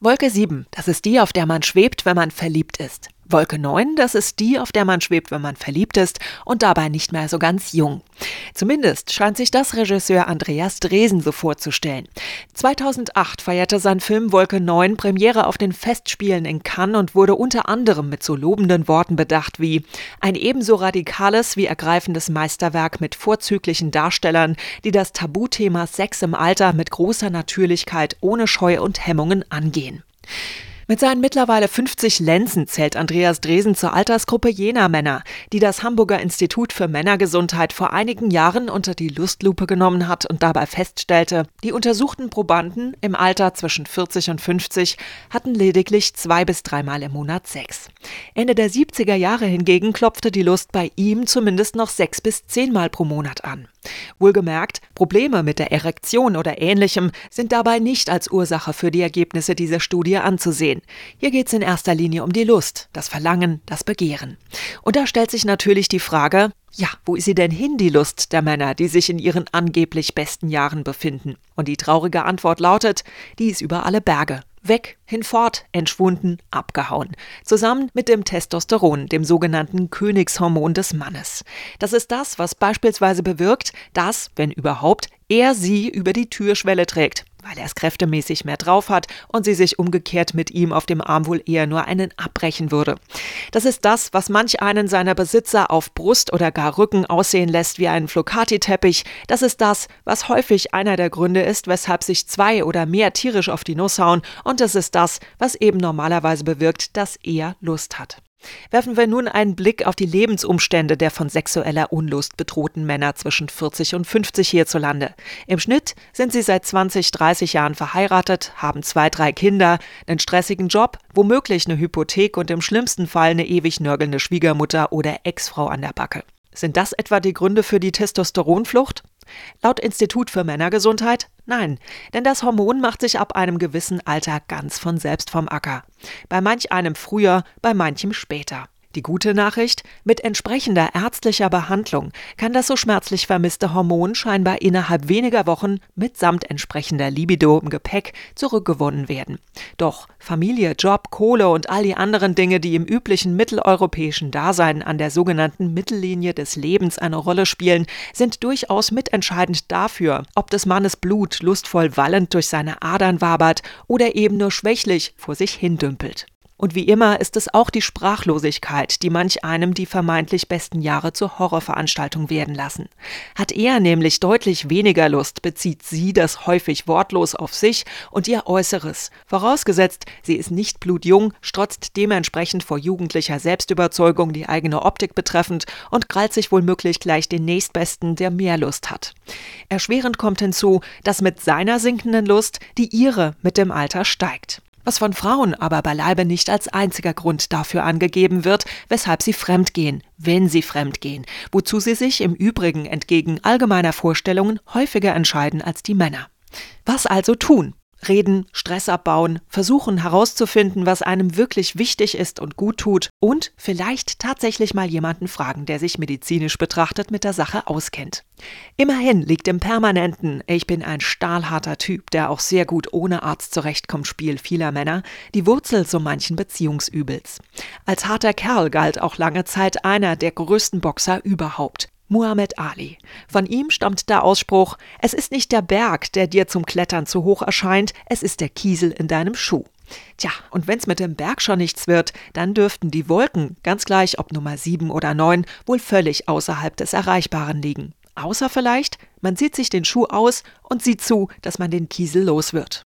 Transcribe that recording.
Wolke 7, das ist die, auf der man schwebt, wenn man verliebt ist. Wolke 9, das ist die, auf der man schwebt, wenn man verliebt ist und dabei nicht mehr so ganz jung. Zumindest scheint sich das Regisseur Andreas Dresen so vorzustellen. 2008 feierte sein Film Wolke 9 Premiere auf den Festspielen in Cannes und wurde unter anderem mit so lobenden Worten bedacht wie ein ebenso radikales wie ergreifendes Meisterwerk mit vorzüglichen Darstellern, die das Tabuthema Sex im Alter mit großer Natürlichkeit ohne Scheu und Hemmungen angehen. Mit seinen mittlerweile 50 Lenzen zählt Andreas Dresen zur Altersgruppe jener Männer, die das Hamburger Institut für Männergesundheit vor einigen Jahren unter die Lustlupe genommen hat und dabei feststellte, die untersuchten Probanden im Alter zwischen 40 und 50 hatten lediglich zwei bis dreimal im Monat Sex. Ende der 70er Jahre hingegen klopfte die Lust bei ihm zumindest noch sechs bis zehnmal pro Monat an. Wohlgemerkt, Probleme mit der Erektion oder ähnlichem sind dabei nicht als Ursache für die Ergebnisse dieser Studie anzusehen. Hier geht es in erster Linie um die Lust, das Verlangen, das Begehren. Und da stellt sich natürlich die Frage, ja, wo ist sie denn hin, die Lust der Männer, die sich in ihren angeblich besten Jahren befinden? Und die traurige Antwort lautet, die ist über alle Berge. Weg, hinfort, entschwunden, abgehauen. Zusammen mit dem Testosteron, dem sogenannten Königshormon des Mannes. Das ist das, was beispielsweise bewirkt, dass, wenn überhaupt, er sie über die Türschwelle trägt, weil er es kräftemäßig mehr drauf hat und sie sich umgekehrt mit ihm auf dem Arm wohl eher nur einen abbrechen würde. Das ist das, was manch einen seiner Besitzer auf Brust oder gar Rücken aussehen lässt wie einen Flocati-Teppich. Das ist das, was häufig einer der Gründe ist, weshalb sich zwei oder mehr tierisch auf die Nuss hauen und es ist das, was eben normalerweise bewirkt, dass er Lust hat. Werfen wir nun einen Blick auf die Lebensumstände der von sexueller Unlust bedrohten Männer zwischen 40 und 50 hierzulande. Im Schnitt sind sie seit 20, 30 Jahren verheiratet, haben zwei, drei Kinder, einen stressigen Job, womöglich eine Hypothek und im schlimmsten Fall eine ewig nörgelnde Schwiegermutter oder Ex-Frau an der Backe. Sind das etwa die Gründe für die Testosteronflucht? Laut Institut für Männergesundheit nein, denn das Hormon macht sich ab einem gewissen Alter ganz von selbst vom Acker. Bei manch einem früher, bei manchem später. Die gute Nachricht, mit entsprechender ärztlicher Behandlung kann das so schmerzlich vermisste Hormon scheinbar innerhalb weniger Wochen mitsamt entsprechender Libido im Gepäck zurückgewonnen werden. Doch Familie, Job, Kohle und all die anderen Dinge, die im üblichen mitteleuropäischen Dasein an der sogenannten Mittellinie des Lebens eine Rolle spielen, sind durchaus mitentscheidend dafür, ob des Mannes Blut lustvoll wallend durch seine Adern wabert oder eben nur schwächlich vor sich hindümpelt. Und wie immer ist es auch die Sprachlosigkeit, die manch einem die vermeintlich besten Jahre zur Horrorveranstaltung werden lassen. Hat er nämlich deutlich weniger Lust, bezieht sie das häufig wortlos auf sich und ihr Äußeres. Vorausgesetzt, sie ist nicht blutjung, strotzt dementsprechend vor jugendlicher Selbstüberzeugung die eigene Optik betreffend und krallt sich womöglich gleich den nächstbesten, der mehr Lust hat. Erschwerend kommt hinzu, dass mit seiner sinkenden Lust die ihre mit dem Alter steigt was von Frauen aber beileibe nicht als einziger Grund dafür angegeben wird, weshalb sie fremdgehen, wenn sie fremdgehen, wozu sie sich im Übrigen entgegen allgemeiner Vorstellungen häufiger entscheiden als die Männer. Was also tun? Reden, Stress abbauen, versuchen herauszufinden, was einem wirklich wichtig ist und gut tut und vielleicht tatsächlich mal jemanden fragen, der sich medizinisch betrachtet mit der Sache auskennt. Immerhin liegt im permanenten Ich bin ein stahlharter Typ, der auch sehr gut ohne Arzt zurechtkommt Spiel vieler Männer die Wurzel so manchen Beziehungsübels. Als harter Kerl galt auch lange Zeit einer der größten Boxer überhaupt. Muhammad Ali. Von ihm stammt der Ausspruch, es ist nicht der Berg, der dir zum Klettern zu hoch erscheint, es ist der Kiesel in deinem Schuh. Tja, und wenn's mit dem Berg schon nichts wird, dann dürften die Wolken, ganz gleich ob Nummer 7 oder 9, wohl völlig außerhalb des Erreichbaren liegen. Außer vielleicht, man zieht sich den Schuh aus und sieht zu, dass man den Kiesel los wird.